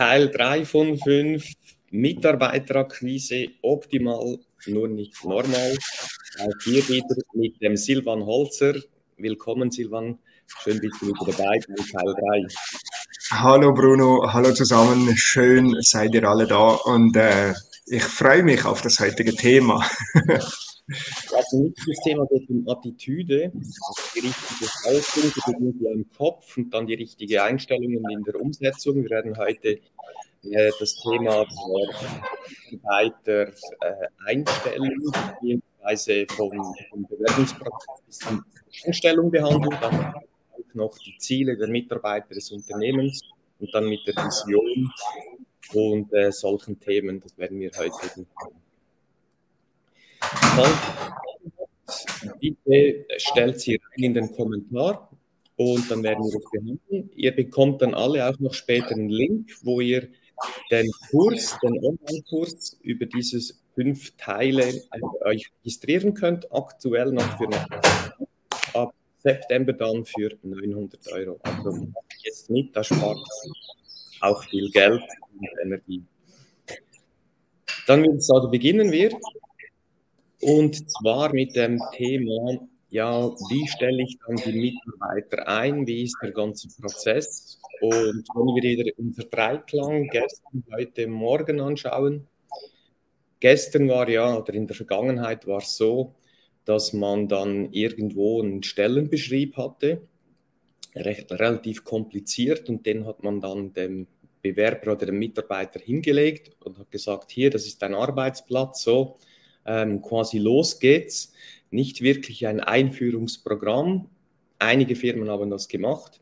Teil 3 von 5. Mitarbeiterakquise optimal, nur nicht normal. Auch hier wieder mit dem Silvan Holzer. Willkommen, Silvan. Schön bist du wieder dabei bei Teil 3. Hallo Bruno, hallo zusammen. Schön seid ihr alle da und äh, ich freue mich auf das heutige Thema. Also das Thema geht um Attitüde, die richtige Haltung, die beginnt ja im Kopf und dann die richtige Einstellung in der Umsetzung. Wir werden heute äh, das Thema der Mitarbeiter äh, einstellen, beziehungsweise vom, vom Bewerbungsprozess bis zur Einstellung behandeln, dann auch noch die Ziele der Mitarbeiter des Unternehmens und dann mit der Vision und äh, solchen Themen, das werden wir heute machen. Bitte stellt sie rein in den Kommentar und dann werden wir das behandeln. Ihr bekommt dann alle auch noch später einen Link, wo ihr den Kurs, den Online-Kurs über dieses fünf Teile euch registrieren könnt. Aktuell noch für ab September dann für 900 Euro. Also jetzt nicht, da spart auch viel Geld und Energie. Dann würde ich sagen, beginnen wir. Und zwar mit dem Thema, ja, wie stelle ich dann die Mitarbeiter ein? Wie ist der ganze Prozess? Und wenn wir wieder unser Dreiklang gestern, heute Morgen anschauen, gestern war ja, oder in der Vergangenheit war es so, dass man dann irgendwo einen Stellenbeschrieb hatte, recht, relativ kompliziert, und den hat man dann dem Bewerber oder dem Mitarbeiter hingelegt und hat gesagt, hier, das ist dein Arbeitsplatz, so, ähm, quasi los geht's. Nicht wirklich ein Einführungsprogramm. Einige Firmen haben das gemacht.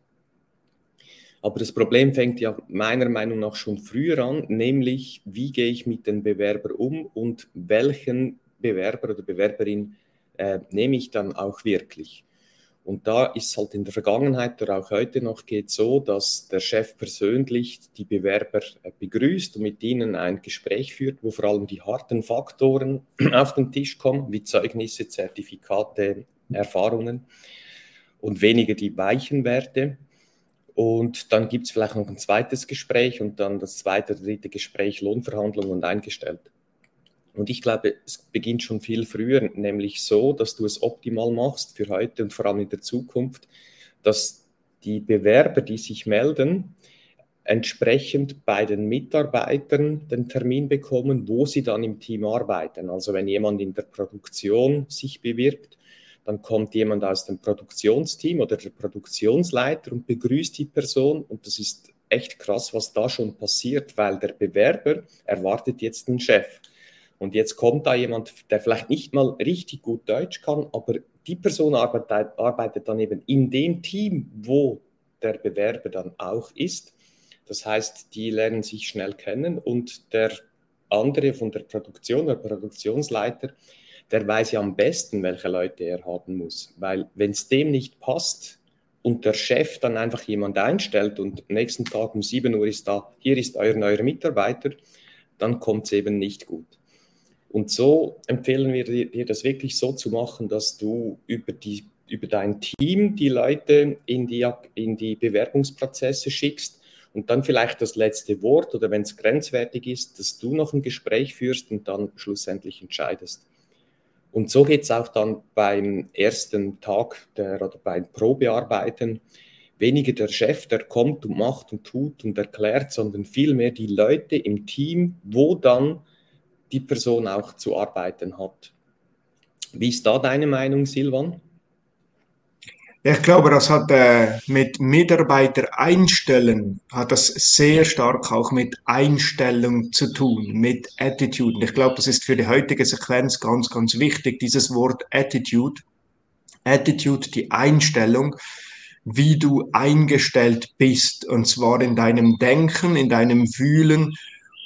Aber das Problem fängt ja meiner Meinung nach schon früher an, nämlich wie gehe ich mit den Bewerbern um und welchen Bewerber oder Bewerberin äh, nehme ich dann auch wirklich. Und da ist halt in der Vergangenheit oder auch heute noch geht so, dass der Chef persönlich die Bewerber äh, begrüßt und mit ihnen ein Gespräch führt, wo vor allem die harten Faktoren auf den Tisch kommen, wie Zeugnisse, Zertifikate, Erfahrungen und weniger die weichen Werte. Und dann gibt es vielleicht noch ein zweites Gespräch und dann das zweite, dritte Gespräch Lohnverhandlungen und eingestellt. Und ich glaube, es beginnt schon viel früher, nämlich so, dass du es optimal machst für heute und vor allem in der Zukunft, dass die Bewerber, die sich melden, entsprechend bei den Mitarbeitern den Termin bekommen, wo sie dann im Team arbeiten. Also wenn jemand in der Produktion sich bewirbt, dann kommt jemand aus dem Produktionsteam oder der Produktionsleiter und begrüßt die Person und das ist echt krass, was da schon passiert, weil der Bewerber erwartet jetzt einen Chef. Und jetzt kommt da jemand, der vielleicht nicht mal richtig gut Deutsch kann, aber die Person arbeitet, arbeitet dann eben in dem Team, wo der Bewerber dann auch ist. Das heißt, die lernen sich schnell kennen und der andere von der Produktion, der Produktionsleiter, der weiß ja am besten, welche Leute er haben muss. Weil wenn es dem nicht passt und der Chef dann einfach jemand einstellt und nächsten Tag um 7 Uhr ist da, hier ist euer neuer Mitarbeiter, dann kommt es eben nicht gut. Und so empfehlen wir dir, das wirklich so zu machen, dass du über, die, über dein Team die Leute in die, in die Bewerbungsprozesse schickst und dann vielleicht das letzte Wort oder wenn es grenzwertig ist, dass du noch ein Gespräch führst und dann schlussendlich entscheidest. Und so geht es auch dann beim ersten Tag der, oder beim Probearbeiten. Weniger der Chef, der kommt und macht und tut und erklärt, sondern vielmehr die Leute im Team, wo dann die Person auch zu arbeiten hat. Wie ist da deine Meinung, Silvan? Ich glaube, das hat äh, mit Mitarbeiter einstellen, hat das sehr stark auch mit Einstellung zu tun, mit Attitude. Ich glaube, das ist für die heutige Sequenz ganz, ganz wichtig, dieses Wort Attitude. Attitude, die Einstellung, wie du eingestellt bist, und zwar in deinem Denken, in deinem Fühlen,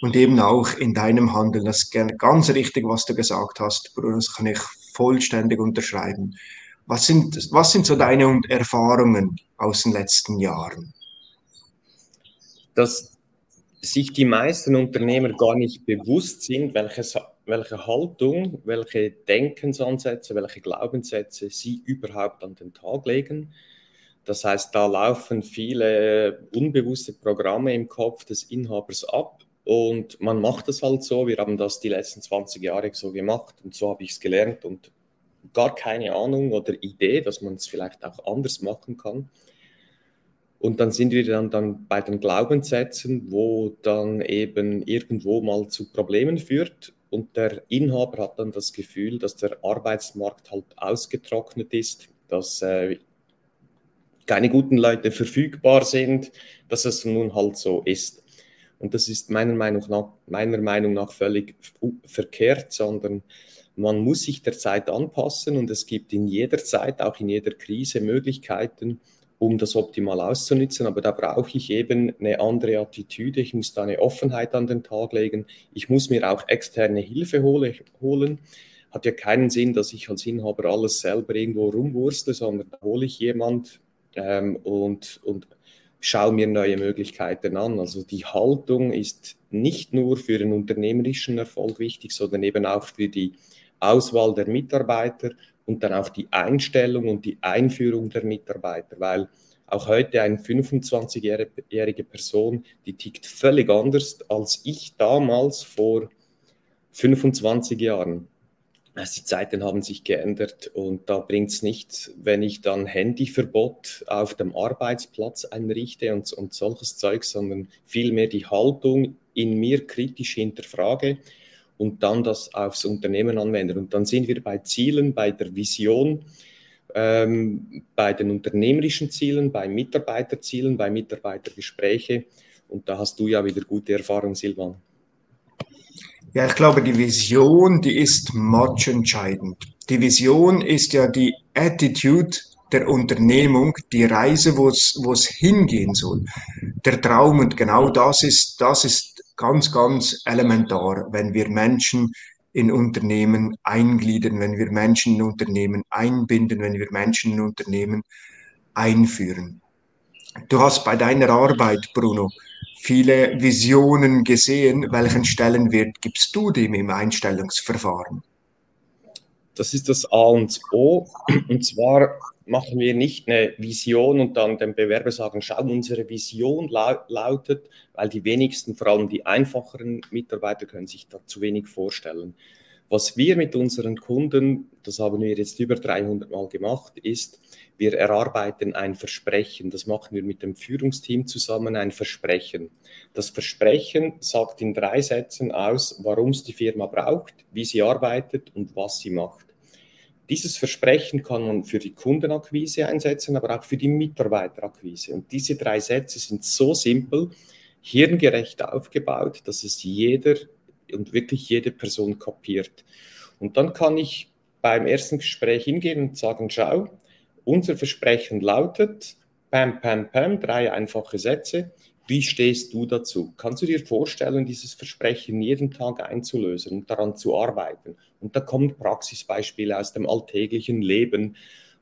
und eben auch in deinem Handeln. Das ist ganz richtig, was du gesagt hast, Bruno. Das kann ich vollständig unterschreiben. Was sind, was sind so deine Erfahrungen aus den letzten Jahren? Dass sich die meisten Unternehmer gar nicht bewusst sind, welche, welche Haltung, welche Denkensansätze, welche Glaubenssätze sie überhaupt an den Tag legen Das heißt, da laufen viele unbewusste Programme im Kopf des Inhabers ab und man macht das halt so. Wir haben das die letzten 20 Jahre so gemacht und so habe ich es gelernt und gar keine Ahnung oder Idee, dass man es vielleicht auch anders machen kann. Und dann sind wir dann, dann bei den Glaubenssätzen, wo dann eben irgendwo mal zu Problemen führt. Und der Inhaber hat dann das Gefühl, dass der Arbeitsmarkt halt ausgetrocknet ist, dass äh, keine guten Leute verfügbar sind, dass es nun halt so ist. Und das ist meiner Meinung nach, meiner Meinung nach völlig verkehrt, sondern man muss sich der Zeit anpassen und es gibt in jeder Zeit, auch in jeder Krise, Möglichkeiten, um das optimal auszunutzen. Aber da brauche ich eben eine andere Attitüde. Ich muss da eine Offenheit an den Tag legen. Ich muss mir auch externe Hilfe hole, holen. Hat ja keinen Sinn, dass ich als Inhaber alles selber irgendwo rumwurstle, sondern da hole ich jemand ähm, und, und schaue mir neue Möglichkeiten an. Also die Haltung ist nicht nur für den unternehmerischen Erfolg wichtig, sondern eben auch für die Auswahl der Mitarbeiter und dann auch die Einstellung und die Einführung der Mitarbeiter, weil auch heute eine 25-jährige Person, die tickt völlig anders als ich damals vor 25 Jahren. Also die Zeiten haben sich geändert und da bringt es nichts, wenn ich dann Handyverbot auf dem Arbeitsplatz einrichte und, und solches Zeug, sondern vielmehr die Haltung in mir kritisch hinterfrage und dann das aufs Unternehmen anwenden. Und dann sind wir bei Zielen, bei der Vision, ähm, bei den unternehmerischen Zielen, bei Mitarbeiterzielen, bei Mitarbeitergespräche. Und da hast du ja wieder gute Erfahrung, Silvan. Ja, ich glaube, die Vision, die ist matchentscheidend. Die Vision ist ja die Attitude der Unternehmung, die Reise, wo es, wo es hingehen soll. Der Traum und genau das ist, das ist ganz, ganz elementar, wenn wir Menschen in Unternehmen eingliedern, wenn wir Menschen in Unternehmen einbinden, wenn wir Menschen in Unternehmen einführen. Du hast bei deiner Arbeit, Bruno, viele Visionen gesehen. Welchen Stellenwert gibst du dem im Einstellungsverfahren? Das ist das A und O. Und zwar machen wir nicht eine Vision und dann dem Bewerber sagen, schau, unsere Vision lautet, weil die wenigsten, vor allem die einfacheren Mitarbeiter, können sich da zu wenig vorstellen. Was wir mit unseren Kunden, das haben wir jetzt über 300 Mal gemacht, ist, wir erarbeiten ein Versprechen. Das machen wir mit dem Führungsteam zusammen, ein Versprechen. Das Versprechen sagt in drei Sätzen aus, warum es die Firma braucht, wie sie arbeitet und was sie macht. Dieses Versprechen kann man für die Kundenakquise einsetzen, aber auch für die Mitarbeiterakquise. Und diese drei Sätze sind so simpel, hirngerecht aufgebaut, dass es jeder und wirklich jede Person kapiert. Und dann kann ich beim ersten Gespräch hingehen und sagen, schau, unser Versprechen lautet, pam, pam, pam, drei einfache Sätze. Wie stehst du dazu? Kannst du dir vorstellen, dieses Versprechen jeden Tag einzulösen und daran zu arbeiten? Und da kommen Praxisbeispiele aus dem alltäglichen Leben,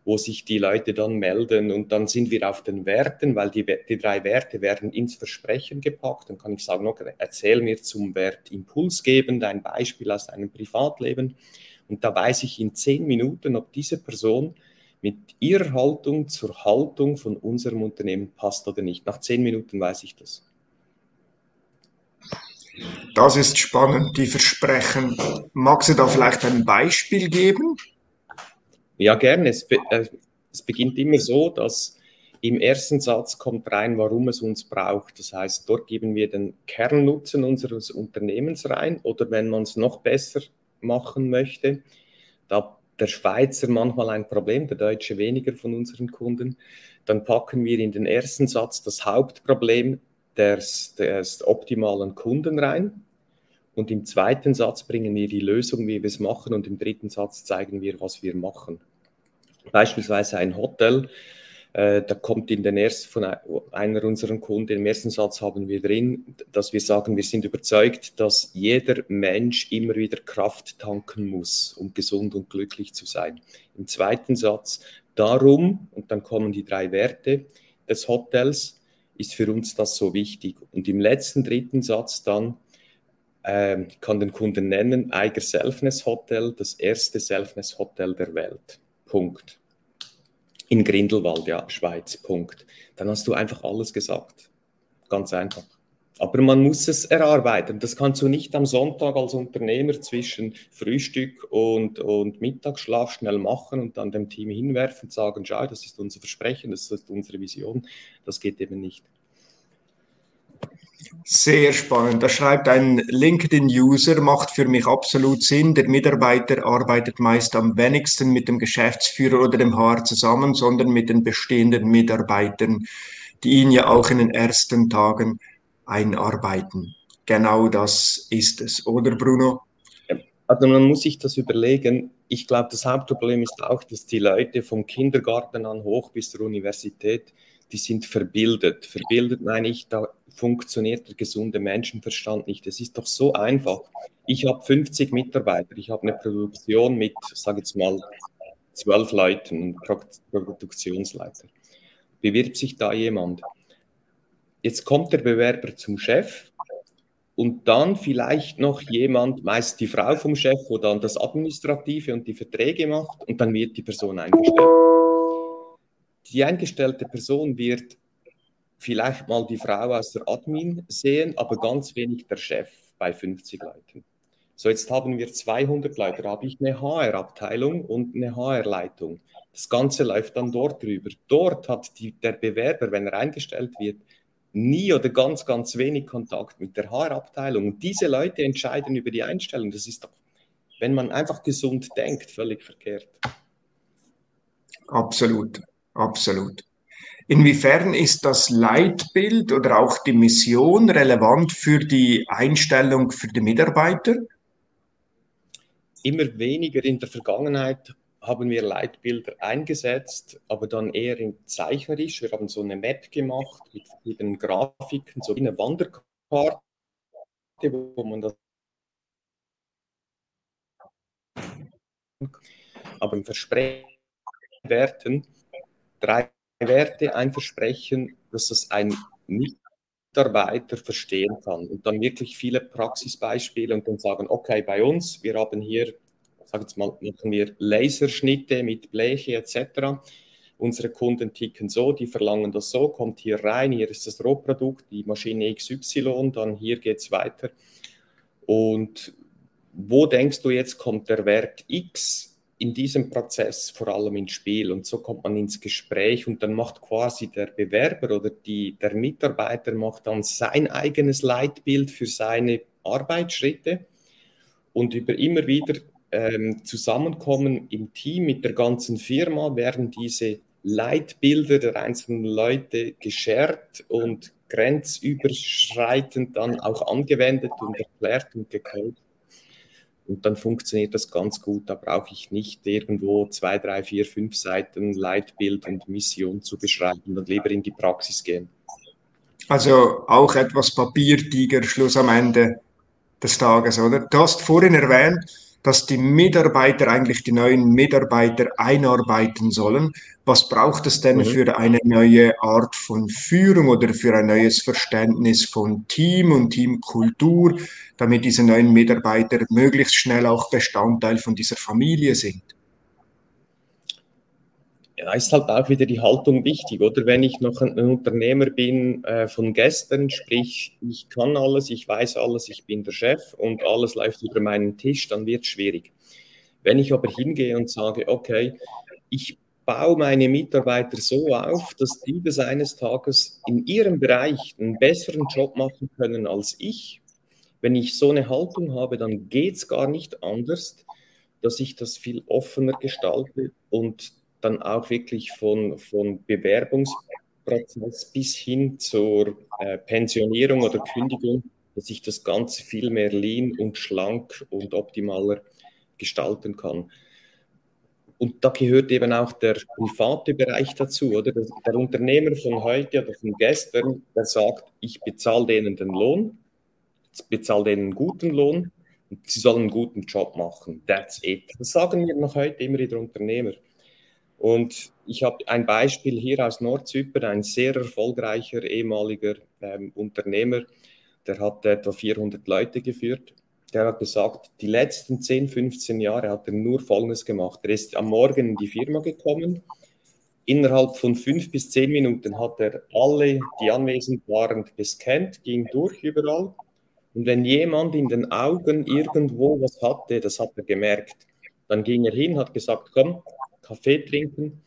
wo sich die Leute dann melden und dann sind wir auf den Werten, weil die, die drei Werte werden ins Versprechen gepackt. Dann kann ich sagen, okay, erzähl mir zum Wert Impuls geben, ein Beispiel aus deinem Privatleben. Und da weiß ich in zehn Minuten, ob diese Person mit ihrer Haltung zur Haltung von unserem Unternehmen passt oder nicht. Nach zehn Minuten weiß ich das. Das ist spannend, die Versprechen. Magst du da vielleicht ein Beispiel geben? Ja, gerne. Es, äh, es beginnt immer so, dass im ersten Satz kommt rein, warum es uns braucht. Das heißt, dort geben wir den Kernnutzen unseres Unternehmens rein oder wenn man es noch besser machen möchte, da der Schweizer manchmal ein Problem, der Deutsche weniger von unseren Kunden. Dann packen wir in den ersten Satz das Hauptproblem des, des optimalen Kunden rein. Und im zweiten Satz bringen wir die Lösung, wie wir es machen. Und im dritten Satz zeigen wir, was wir machen. Beispielsweise ein Hotel äh, da kommt in den ersten, von einer unserer Kunden, im ersten Satz haben wir drin, dass wir sagen, wir sind überzeugt, dass jeder Mensch immer wieder Kraft tanken muss, um gesund und glücklich zu sein. Im zweiten Satz, darum, und dann kommen die drei Werte des Hotels, ist für uns das so wichtig. Und im letzten dritten Satz dann, äh, kann den Kunden nennen, Eiger Selfness Hotel, das erste Selfness Hotel der Welt. Punkt. In Grindelwald, ja, Schweiz, Punkt. Dann hast du einfach alles gesagt. Ganz einfach. Aber man muss es erarbeiten. Das kannst du nicht am Sonntag als Unternehmer zwischen Frühstück und, und Mittagsschlaf schnell machen und dann dem Team hinwerfen und sagen, schau, das ist unser Versprechen, das ist unsere Vision. Das geht eben nicht. Sehr spannend. Da schreibt ein LinkedIn-User, macht für mich absolut Sinn. Der Mitarbeiter arbeitet meist am wenigsten mit dem Geschäftsführer oder dem HR zusammen, sondern mit den bestehenden Mitarbeitern, die ihn ja auch in den ersten Tagen einarbeiten. Genau das ist es, oder Bruno? Also man muss sich das überlegen. Ich glaube, das Hauptproblem ist auch, dass die Leute vom Kindergarten an hoch bis zur Universität, die sind verbildet. Verbildet meine ich, da funktioniert der gesunde Menschenverstand nicht. Es ist doch so einfach. Ich habe 50 Mitarbeiter, ich habe eine Produktion mit, sage jetzt mal, zwölf Leuten, Produktionsleiter. Bewirbt sich da jemand? Jetzt kommt der Bewerber zum Chef und dann vielleicht noch jemand, meist die Frau vom Chef, wo dann das Administrative und die Verträge macht und dann wird die Person eingestellt. Die eingestellte Person wird vielleicht mal die Frau aus der Admin sehen, aber ganz wenig der Chef bei 50 Leuten. So, jetzt haben wir 200 Leute, da habe ich eine HR-Abteilung und eine HR-Leitung. Das Ganze läuft dann dort drüber. Dort hat die, der Bewerber, wenn er eingestellt wird, nie oder ganz, ganz wenig Kontakt mit der HR-Abteilung. Und diese Leute entscheiden über die Einstellung. Das ist doch, wenn man einfach gesund denkt, völlig verkehrt. Absolut, absolut. Inwiefern ist das Leitbild oder auch die Mission relevant für die Einstellung für die Mitarbeiter? Immer weniger in der Vergangenheit haben wir Leitbilder eingesetzt, aber dann eher in zeichnerisch. Wir haben so eine Map gemacht mit verschiedenen Grafiken, so wie eine Wanderkarte, wo man das. Aber im Versprechen Werten drei Werte, ein Versprechen, dass das ein Mitarbeiter verstehen kann und dann wirklich viele Praxisbeispiele und dann sagen, okay, bei uns, wir haben hier sage jetzt mal, machen wir Laserschnitte mit Bleche etc. Unsere Kunden ticken so, die verlangen das so, kommt hier rein, hier ist das Rohprodukt, die Maschine XY, dann hier geht es weiter. Und wo denkst du jetzt kommt der Wert X in diesem Prozess vor allem ins Spiel? Und so kommt man ins Gespräch und dann macht quasi der Bewerber oder die, der Mitarbeiter macht dann sein eigenes Leitbild für seine Arbeitsschritte und über immer wieder ähm, zusammenkommen im Team mit der ganzen Firma, werden diese Leitbilder der einzelnen Leute geshared und grenzüberschreitend dann auch angewendet und erklärt und gecodet. Und dann funktioniert das ganz gut. Da brauche ich nicht irgendwo zwei, drei, vier, fünf Seiten Leitbild und Mission zu beschreiben und lieber in die Praxis gehen. Also auch etwas Papiertiger, Schluss am Ende des Tages, oder? Du hast vorhin erwähnt, dass die Mitarbeiter eigentlich die neuen Mitarbeiter einarbeiten sollen. Was braucht es denn mhm. für eine neue Art von Führung oder für ein neues Verständnis von Team und Teamkultur, damit diese neuen Mitarbeiter möglichst schnell auch Bestandteil von dieser Familie sind? Ja, ist halt auch wieder die Haltung wichtig, oder? Wenn ich noch ein Unternehmer bin äh, von gestern, sprich, ich kann alles, ich weiß alles, ich bin der Chef und alles läuft über meinen Tisch, dann wird es schwierig. Wenn ich aber hingehe und sage, okay, ich baue meine Mitarbeiter so auf, dass die bis eines Tages in ihrem Bereich einen besseren Job machen können als ich, wenn ich so eine Haltung habe, dann geht es gar nicht anders, dass ich das viel offener gestalte und dann auch wirklich von, von Bewerbungsprozess bis hin zur äh, Pensionierung oder Kündigung, dass ich das Ganze viel mehr lean und schlank und optimaler gestalten kann. Und da gehört eben auch der private Bereich dazu, oder? Der Unternehmer von heute oder von gestern, der sagt, ich bezahle denen den Lohn, bezahle denen einen guten Lohn und sie sollen einen guten Job machen. That's it. Das sagen wir noch heute immer wieder Unternehmer. Und ich habe ein Beispiel hier aus Nordzypern, ein sehr erfolgreicher ehemaliger ähm, Unternehmer, der hat etwa 400 Leute geführt. Der hat gesagt, die letzten 10, 15 Jahre hat er nur Folgendes gemacht. Er ist am Morgen in die Firma gekommen, Innerhalb von fünf bis zehn Minuten hat er alle, die anwesend waren, gescannt, ging durch überall. Und wenn jemand in den Augen irgendwo was hatte, das hat er gemerkt. Dann ging er hin, hat gesagt, komm, Kaffee trinken.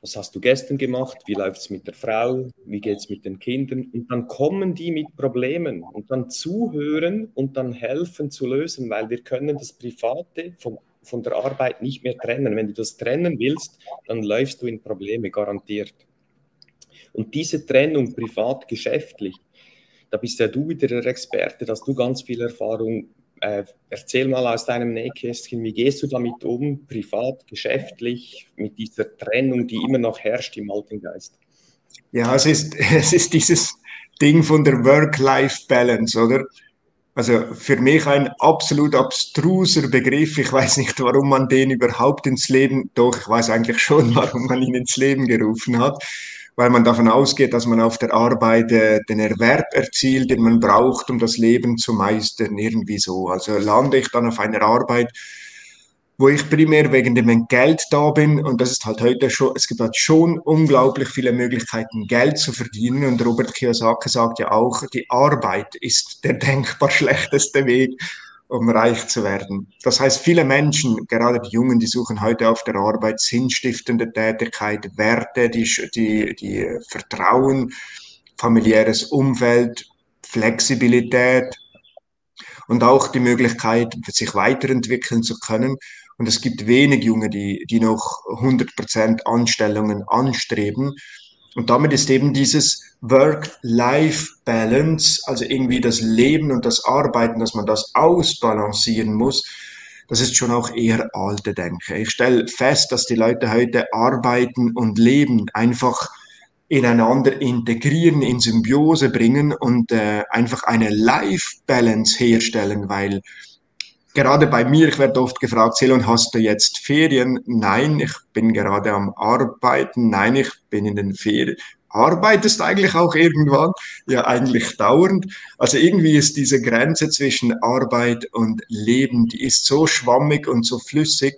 Was hast du gestern gemacht? Wie läuft es mit der Frau? Wie geht es mit den Kindern? Und dann kommen die mit Problemen und dann zuhören und dann helfen zu lösen, weil wir können das Private vom von der Arbeit nicht mehr trennen. Wenn du das trennen willst, dann läufst du in Probleme, garantiert. Und diese Trennung privat-geschäftlich, da bist ja du wieder der Experte, dass du ganz viel Erfahrung. Äh, erzähl mal aus deinem Nähkästchen, wie gehst du damit um, privat, geschäftlich, mit dieser Trennung, die immer noch herrscht im alten Geist? Ja, es ist, es ist dieses Ding von der Work-Life-Balance, oder? Also für mich ein absolut abstruser Begriff. Ich weiß nicht, warum man den überhaupt ins Leben, doch ich weiß eigentlich schon, warum man ihn ins Leben gerufen hat, weil man davon ausgeht, dass man auf der Arbeit äh, den Erwerb erzielt, den man braucht, um das Leben zu meistern, irgendwie so. Also lande ich dann auf einer Arbeit, wo ich primär wegen dem Geld da bin und das ist halt heute schon, es gibt halt schon unglaublich viele Möglichkeiten, Geld zu verdienen und Robert Kiyosaki sagt ja auch, die Arbeit ist der denkbar schlechteste Weg, um reich zu werden. Das heißt, viele Menschen, gerade die Jungen, die suchen heute auf der Arbeit sinnstiftende Tätigkeit, Werte, die, die, die Vertrauen, familiäres Umfeld, Flexibilität und auch die Möglichkeit, sich weiterentwickeln zu können. Und es gibt wenig Junge, die, die noch 100% Anstellungen anstreben. Und damit ist eben dieses Work-Life-Balance, also irgendwie das Leben und das Arbeiten, dass man das ausbalancieren muss, das ist schon auch eher alte Denke. Ich stelle fest, dass die Leute heute arbeiten und leben einfach ineinander integrieren, in Symbiose bringen und äh, einfach eine Life-Balance herstellen, weil gerade bei mir, ich werde oft gefragt, Selon, hast du jetzt Ferien? Nein, ich bin gerade am Arbeiten. Nein, ich bin in den Ferien. Arbeitest eigentlich auch irgendwann? Ja, eigentlich dauernd. Also irgendwie ist diese Grenze zwischen Arbeit und Leben, die ist so schwammig und so flüssig.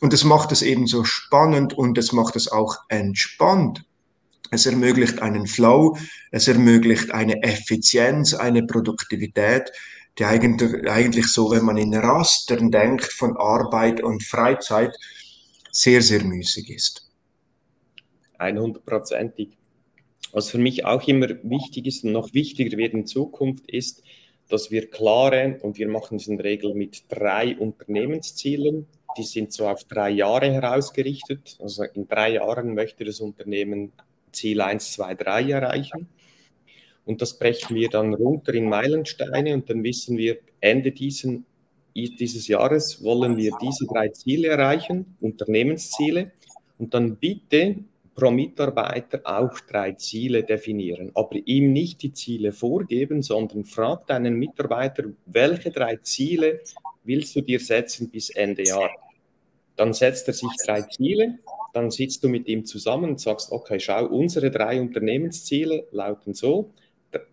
Und das macht es eben so spannend und es macht es auch entspannt. Es ermöglicht einen Flow, es ermöglicht eine Effizienz, eine Produktivität, die eigentlich, so, wenn man in Rastern denkt von Arbeit und Freizeit, sehr, sehr müßig ist. 100%ig. Was für mich auch immer wichtig ist und noch wichtiger wird in Zukunft, ist, dass wir klare, und wir machen es in der Regel mit drei Unternehmenszielen, die sind so auf drei Jahre herausgerichtet. Also in drei Jahren möchte das Unternehmen Ziel 1, 2, 3 erreichen. Und das brechen wir dann runter in Meilensteine und dann wissen wir, Ende diesen, dieses Jahres wollen wir diese drei Ziele erreichen, Unternehmensziele. Und dann bitte pro Mitarbeiter auch drei Ziele definieren, aber ihm nicht die Ziele vorgeben, sondern frag deinen Mitarbeiter, welche drei Ziele willst du dir setzen bis Ende Jahr? Dann setzt er sich drei Ziele, dann sitzt du mit ihm zusammen und sagst, okay, schau, unsere drei Unternehmensziele lauten so,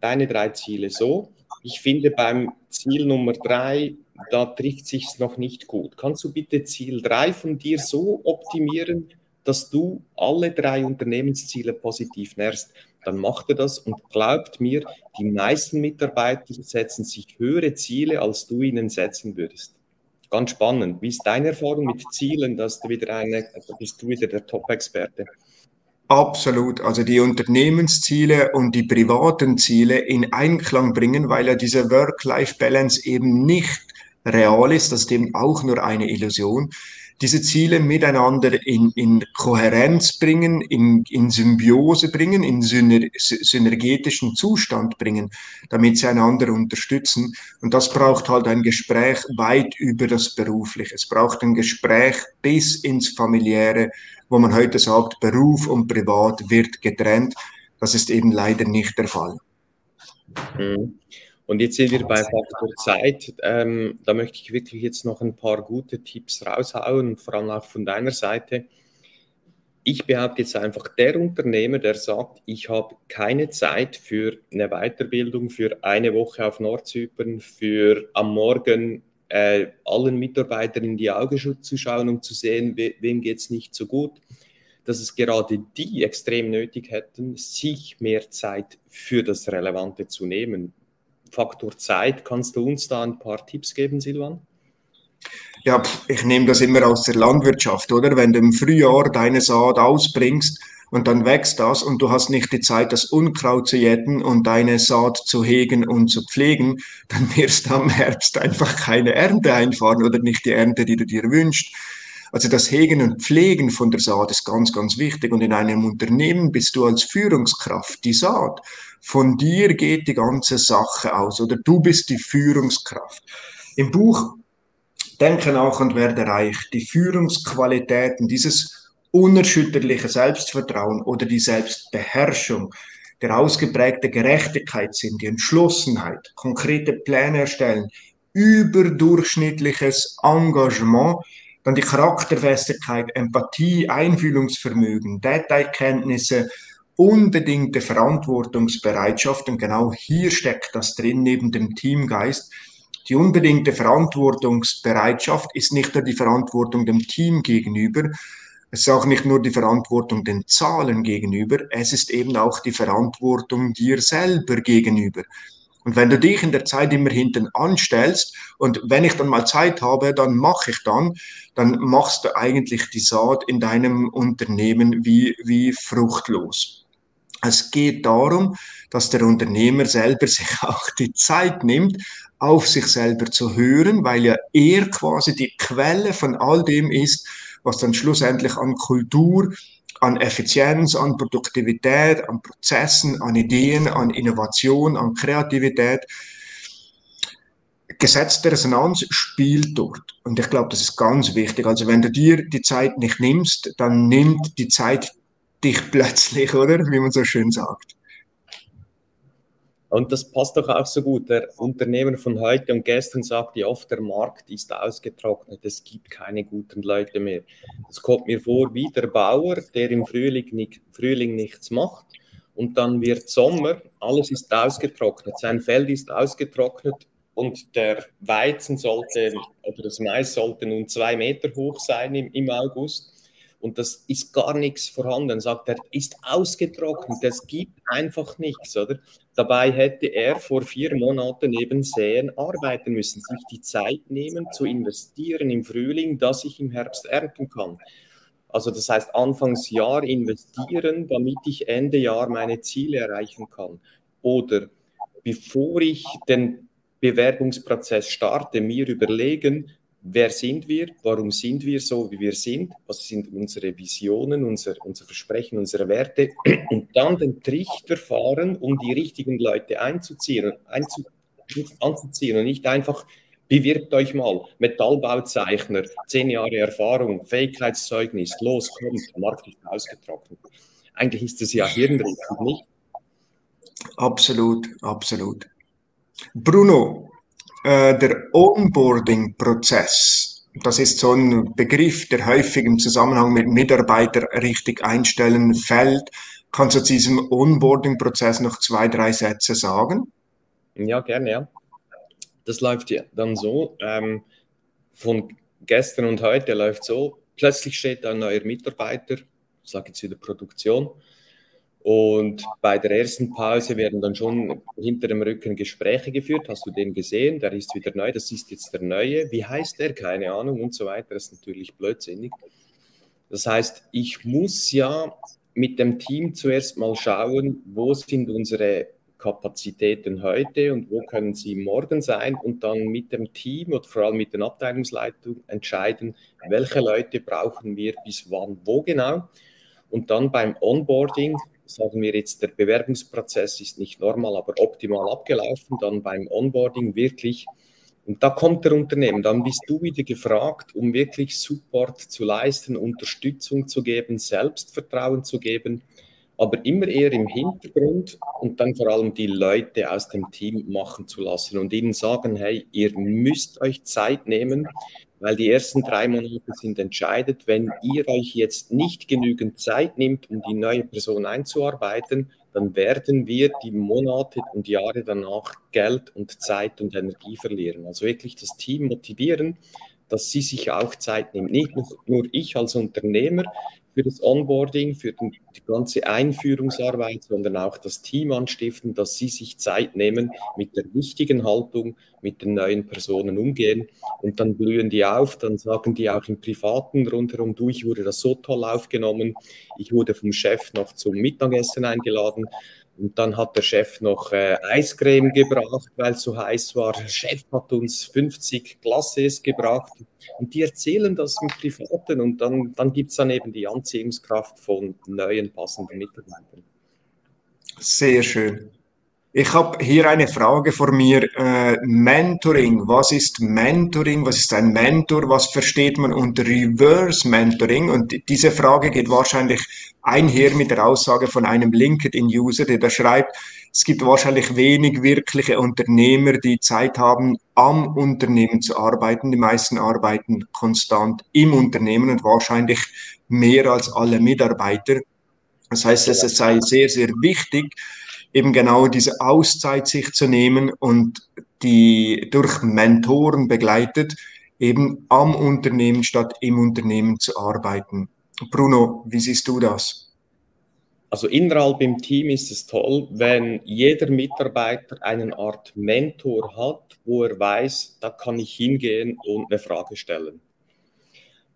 deine drei Ziele so. Ich finde beim Ziel Nummer drei, da trifft sich noch nicht gut. Kannst du bitte Ziel drei von dir so optimieren, dass du alle drei Unternehmensziele positiv nährst? Dann macht er das und glaubt mir, die meisten Mitarbeiter setzen sich höhere Ziele, als du ihnen setzen würdest. Ganz spannend. Wie ist deine Erfahrung mit Zielen? Dass du wieder eine, da bist du wieder der Top-Experte. Absolut. Also die Unternehmensziele und die privaten Ziele in Einklang bringen, weil ja diese Work-Life-Balance eben nicht real ist. Das ist eben auch nur eine Illusion. Diese Ziele miteinander in, in Kohärenz bringen, in, in Symbiose bringen, in syner, synergetischen Zustand bringen, damit sie einander unterstützen. Und das braucht halt ein Gespräch weit über das Berufliche. Es braucht ein Gespräch bis ins Familiäre, wo man heute sagt, Beruf und Privat wird getrennt. Das ist eben leider nicht der Fall. Mhm. Und jetzt sind wir bei Faktor Zeit. Ähm, da möchte ich wirklich jetzt noch ein paar gute Tipps raushauen, vor allem auch von deiner Seite. Ich behaupte jetzt einfach, der Unternehmer, der sagt, ich habe keine Zeit für eine Weiterbildung, für eine Woche auf Nordzypern, für am Morgen äh, allen Mitarbeitern in die Augen zu schauen, um zu sehen, we wem geht es nicht so gut. dass es gerade die extrem nötig hätten, sich mehr Zeit für das Relevante zu nehmen. Faktor Zeit, kannst du uns da ein paar Tipps geben, Silvan? Ja, ich nehme das immer aus der Landwirtschaft, oder? Wenn du im Frühjahr deine Saat ausbringst und dann wächst das und du hast nicht die Zeit, das Unkraut zu jäten und deine Saat zu hegen und zu pflegen, dann wirst du am Herbst einfach keine Ernte einfahren oder nicht die Ernte, die du dir wünschst. Also das Hegen und Pflegen von der Saat ist ganz, ganz wichtig. Und in einem Unternehmen bist du als Führungskraft die Saat. Von dir geht die ganze Sache aus oder du bist die Führungskraft. Im Buch Denke nach und werde reich. Die Führungsqualitäten, dieses unerschütterliche Selbstvertrauen oder die Selbstbeherrschung, der ausgeprägte Gerechtigkeitssinn, die Entschlossenheit, konkrete Pläne erstellen, überdurchschnittliches Engagement, dann die Charakterfestigkeit, Empathie, Einfühlungsvermögen, Detailkenntnisse, unbedingte Verantwortungsbereitschaft und genau hier steckt das drin neben dem Teamgeist, die unbedingte Verantwortungsbereitschaft ist nicht nur die Verantwortung dem Team gegenüber, es ist auch nicht nur die Verantwortung den Zahlen gegenüber, es ist eben auch die Verantwortung dir selber gegenüber. Und wenn du dich in der Zeit immer hinten anstellst und wenn ich dann mal Zeit habe, dann mache ich dann, dann machst du eigentlich die Saat in deinem Unternehmen wie, wie fruchtlos. Es geht darum, dass der Unternehmer selber sich auch die Zeit nimmt, auf sich selber zu hören, weil ja er quasi die Quelle von all dem ist, was dann schlussendlich an Kultur, an Effizienz, an Produktivität, an Prozessen, an Ideen, an Innovation, an Kreativität gesetzte Resonanz spielt dort. Und ich glaube, das ist ganz wichtig. Also wenn du dir die Zeit nicht nimmst, dann nimmt die Zeit dich plötzlich, oder? Wie man so schön sagt. Und das passt doch auch so gut. Der Unternehmer von heute und gestern sagt ja oft, der Markt ist ausgetrocknet, es gibt keine guten Leute mehr. Es kommt mir vor wie der Bauer, der im Frühling, nicht, Frühling nichts macht und dann wird Sommer, alles ist ausgetrocknet, sein Feld ist ausgetrocknet und der Weizen sollte oder das Mais sollte nun zwei Meter hoch sein im, im August und das ist gar nichts vorhanden. Sagt er, ist ausgetrocknet, es gibt einfach nichts, oder? Dabei hätte er vor vier Monaten neben Säen arbeiten müssen, sich die Zeit nehmen zu investieren im Frühling, dass ich im Herbst ernten kann. Also das heißt, Anfangsjahr investieren, damit ich Ende Jahr meine Ziele erreichen kann. Oder bevor ich den Bewerbungsprozess starte, mir überlegen, wer sind wir, warum sind wir so, wie wir sind, was sind unsere Visionen, unser, unser Versprechen, unsere Werte und dann den Trichter fahren, um die richtigen Leute einzuziehen, einzu, anzuziehen und nicht einfach bewirbt euch mal, Metallbauzeichner, zehn Jahre Erfahrung, Fähigkeitszeugnis, los, kommt, Markt ist ausgetrocknet. Eigentlich ist es ja hirnrichtig, nicht? Absolut, absolut. Bruno, äh, der Onboarding-Prozess, das ist so ein Begriff, der häufig im Zusammenhang mit Mitarbeiter richtig einstellen fällt. Kannst du zu diesem Onboarding-Prozess noch zwei, drei Sätze sagen? Ja, gerne, ja. Das läuft ja dann so, ähm, von gestern und heute läuft so, plötzlich steht ein neuer Mitarbeiter, ich sage jetzt wieder Produktion, und bei der ersten Pause werden dann schon hinter dem Rücken Gespräche geführt. Hast du den gesehen? Der ist wieder neu. Das ist jetzt der Neue. Wie heißt der? Keine Ahnung und so weiter. Das ist natürlich blödsinnig. Das heißt, ich muss ja mit dem Team zuerst mal schauen, wo sind unsere Kapazitäten heute und wo können sie morgen sein und dann mit dem Team oder vor allem mit den Abteilungsleitungen entscheiden, welche Leute brauchen wir bis wann, wo genau. Und dann beim Onboarding sagen wir jetzt, der Bewerbungsprozess ist nicht normal, aber optimal abgelaufen, dann beim Onboarding wirklich, und da kommt der Unternehmen, dann bist du wieder gefragt, um wirklich Support zu leisten, Unterstützung zu geben, Selbstvertrauen zu geben, aber immer eher im Hintergrund und dann vor allem die Leute aus dem Team machen zu lassen und ihnen sagen, hey, ihr müsst euch Zeit nehmen, weil die ersten drei Monate sind entscheidend. Wenn ihr euch jetzt nicht genügend Zeit nimmt, um die neue Person einzuarbeiten, dann werden wir die Monate und Jahre danach Geld und Zeit und Energie verlieren. Also wirklich das Team motivieren, dass sie sich auch Zeit nehmen. Nicht nur ich als Unternehmer für das Onboarding, für die ganze Einführungsarbeit, sondern auch das Team anstiften, dass sie sich Zeit nehmen, mit der richtigen Haltung mit den neuen Personen umgehen. Und dann blühen die auf, dann sagen die auch im Privaten rundherum, du, ich wurde das so toll aufgenommen, ich wurde vom Chef noch zum Mittagessen eingeladen. Und dann hat der Chef noch äh, Eiscreme gebracht, weil es so heiß war. Der Chef hat uns 50 Glasses gebracht. Und die erzählen das im Privaten und dann, dann gibt es dann eben die Anziehungskraft von neuen passenden Mitarbeitern. Sehr schön. Ich habe hier eine Frage vor mir. Äh, Mentoring. Was ist Mentoring? Was ist ein Mentor? Was versteht man unter Reverse Mentoring? Und diese Frage geht wahrscheinlich einher mit der Aussage von einem LinkedIn-User, der da schreibt, es gibt wahrscheinlich wenig wirkliche Unternehmer, die Zeit haben, am Unternehmen zu arbeiten. Die meisten arbeiten konstant im Unternehmen und wahrscheinlich mehr als alle Mitarbeiter. Das heißt, es sei sehr, sehr wichtig, eben genau diese Auszeit sich zu nehmen und die durch Mentoren begleitet, eben am Unternehmen statt im Unternehmen zu arbeiten. Bruno, wie siehst du das? Also innerhalb im Team ist es toll, wenn jeder Mitarbeiter eine Art Mentor hat, wo er weiß, da kann ich hingehen und eine Frage stellen.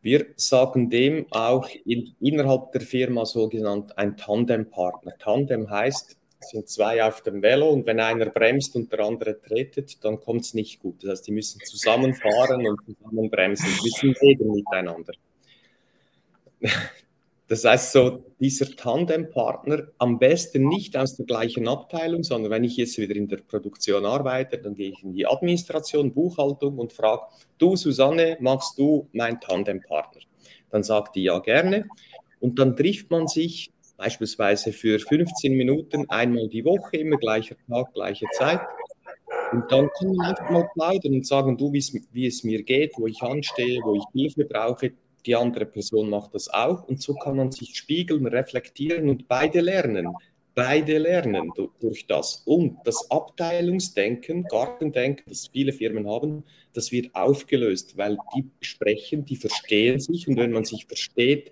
Wir sagen dem auch in, innerhalb der Firma so genannt ein Tandempartner. Tandem heißt, sind zwei auf dem Velo und wenn einer bremst und der andere tretet, dann kommt es nicht gut. Das heißt, die müssen zusammenfahren und zusammen bremsen, müssen reden miteinander. Das heißt so, dieser Tandempartner am besten nicht aus der gleichen Abteilung, sondern wenn ich jetzt wieder in der Produktion arbeite, dann gehe ich in die Administration, Buchhaltung und frage, du Susanne, machst du mein Tandempartner? Dann sagt die ja gerne und dann trifft man sich beispielsweise für 15 Minuten einmal die Woche, immer gleicher Tag, gleiche Zeit. Und dann kann man einfach mal plaudern und sagen, du, wie es mir geht, wo ich anstehe, wo ich Hilfe brauche. Die andere Person macht das auch. Und so kann man sich spiegeln, reflektieren und beide lernen. Beide lernen durch das. Und das Abteilungsdenken, Gartendenken, das viele Firmen haben, das wird aufgelöst, weil die sprechen, die verstehen sich. Und wenn man sich versteht,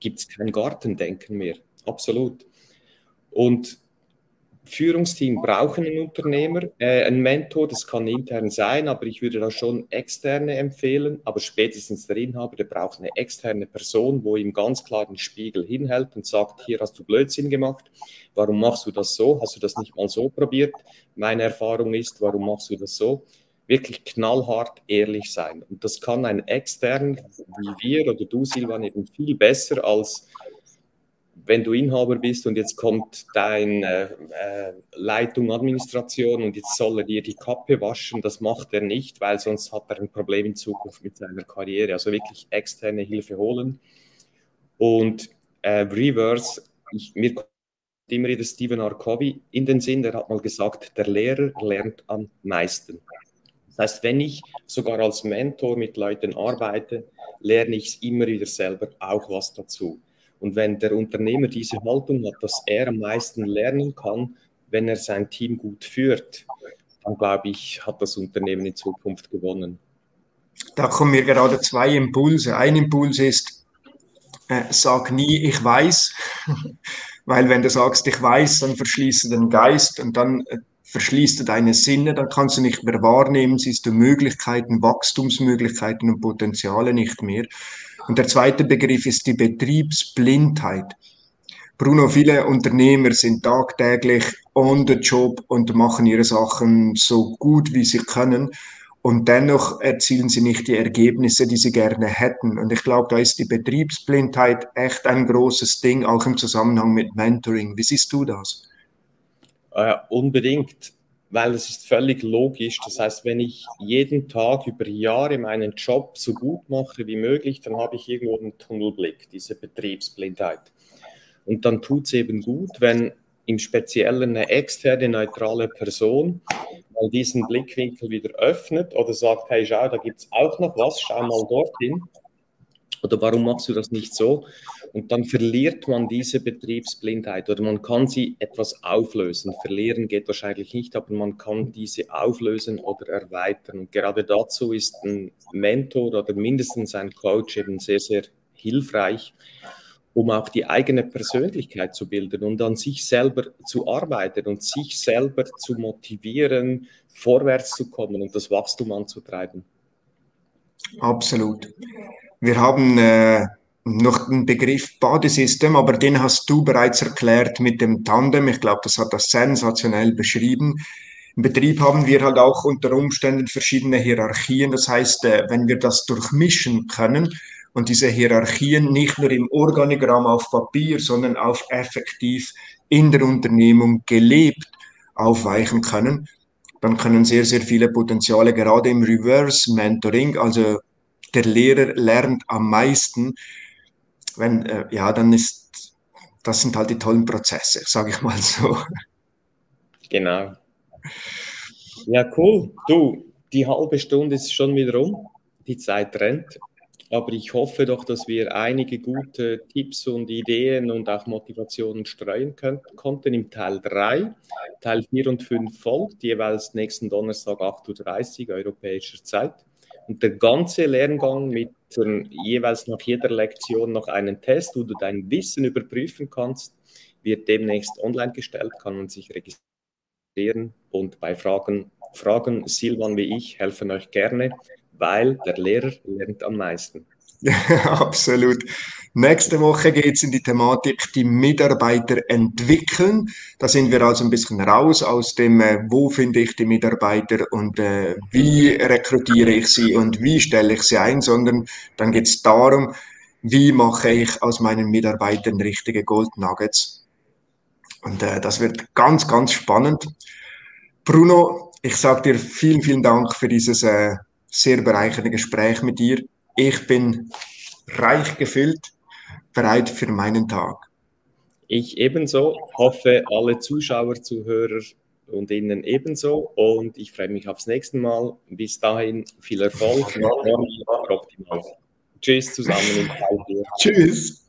gibt es kein Gartendenken mehr absolut. Und Führungsteam brauchen einen Unternehmer, äh, einen Mentor, das kann intern sein, aber ich würde da schon externe empfehlen. Aber spätestens der Inhaber, der braucht eine externe Person, wo ihm ganz klar den Spiegel hinhält und sagt: Hier hast du Blödsinn gemacht. Warum machst du das so? Hast du das nicht mal so probiert? Meine Erfahrung ist, warum machst du das so? Wirklich knallhart ehrlich sein. Und das kann ein extern wie wir oder du, Silvan, eben viel besser als wenn du Inhaber bist und jetzt kommt deine äh, Leitung Administration und jetzt soll er dir die Kappe waschen, das macht er nicht, weil sonst hat er ein Problem in Zukunft mit seiner Karriere. Also wirklich externe Hilfe holen. Und äh, Reverse, ich, mir kommt immer wieder Stephen R. Covey in den Sinn, der hat mal gesagt, der Lehrer lernt am meisten. Das heißt, wenn ich sogar als Mentor mit Leuten arbeite, lerne ich immer wieder selber auch was dazu. Und wenn der Unternehmer diese Haltung hat, dass er am meisten lernen kann, wenn er sein Team gut führt, dann glaube ich, hat das Unternehmen in Zukunft gewonnen. Da kommen mir gerade zwei Impulse. Ein Impuls ist, äh, sag nie, ich weiß, weil wenn du sagst, ich weiß, dann verschließt du den Geist und dann äh, verschließt du deine Sinne, dann kannst du nicht mehr wahrnehmen, siehst du Möglichkeiten, Wachstumsmöglichkeiten und Potenziale nicht mehr. Und der zweite Begriff ist die Betriebsblindheit. Bruno, viele Unternehmer sind tagtäglich on the job und machen ihre Sachen so gut, wie sie können. Und dennoch erzielen sie nicht die Ergebnisse, die sie gerne hätten. Und ich glaube, da ist die Betriebsblindheit echt ein großes Ding, auch im Zusammenhang mit Mentoring. Wie siehst du das? Äh, unbedingt weil es ist völlig logisch. Das heißt, wenn ich jeden Tag über Jahre meinen Job so gut mache wie möglich, dann habe ich irgendwo einen Tunnelblick, diese Betriebsblindheit. Und dann tut es eben gut, wenn im Speziellen eine externe, neutrale Person mal diesen Blickwinkel wieder öffnet oder sagt, hey, schau, da gibt es auch noch was, schau mal dorthin. Oder warum machst du das nicht so? Und dann verliert man diese Betriebsblindheit oder man kann sie etwas auflösen. Verlieren geht wahrscheinlich nicht, aber man kann diese auflösen oder erweitern. Und gerade dazu ist ein Mentor oder mindestens ein Coach eben sehr, sehr hilfreich. um auch die eigene Persönlichkeit zu bilden und an sich selber zu arbeiten und sich selber zu motivieren, vorwärts zu kommen und das Wachstum anzutreiben. Absolut. Wir haben äh, noch den Begriff Badesystem, aber den hast du bereits erklärt mit dem Tandem. Ich glaube, das hat das sensationell beschrieben. Im Betrieb haben wir halt auch unter Umständen verschiedene Hierarchien. Das heißt, äh, wenn wir das durchmischen können und diese Hierarchien nicht nur im Organigramm auf Papier, sondern auch effektiv in der Unternehmung gelebt aufweichen können, dann können sehr, sehr viele Potenziale, gerade im Reverse Mentoring, also der Lehrer lernt am meisten, wenn, äh, ja, dann ist, das sind halt die tollen Prozesse, sage ich mal so. Genau. Ja, cool. Du, die halbe Stunde ist schon wieder um. Die Zeit rennt. Aber ich hoffe doch, dass wir einige gute Tipps und Ideen und auch Motivationen streuen können, konnten im Teil 3. Teil 4 und 5 folgt, jeweils nächsten Donnerstag 8.30 Uhr europäischer Zeit. Und der ganze Lerngang mit äh, jeweils nach jeder Lektion noch einen Test, wo du dein Wissen überprüfen kannst, wird demnächst online gestellt, kann man sich registrieren und bei Fragen, Fragen Silvan wie ich helfen euch gerne weil der Lehrer lernt am meisten. Absolut. Nächste Woche geht es in die Thematik, die Mitarbeiter entwickeln. Da sind wir also ein bisschen raus aus dem, äh, wo finde ich die Mitarbeiter und äh, wie rekrutiere ich sie und wie stelle ich sie ein, sondern dann geht es darum, wie mache ich aus meinen Mitarbeitern richtige Gold Nuggets. Und äh, das wird ganz, ganz spannend. Bruno, ich sage dir vielen, vielen Dank für dieses äh, sehr bereichernde Gespräch mit dir. Ich bin reich gefüllt, bereit für meinen Tag. Ich ebenso, hoffe alle Zuschauer, Zuhörer und Ihnen ebenso und ich freue mich aufs nächste Mal. Bis dahin viel Erfolg. Optimal. Tschüss zusammen. Tschüss.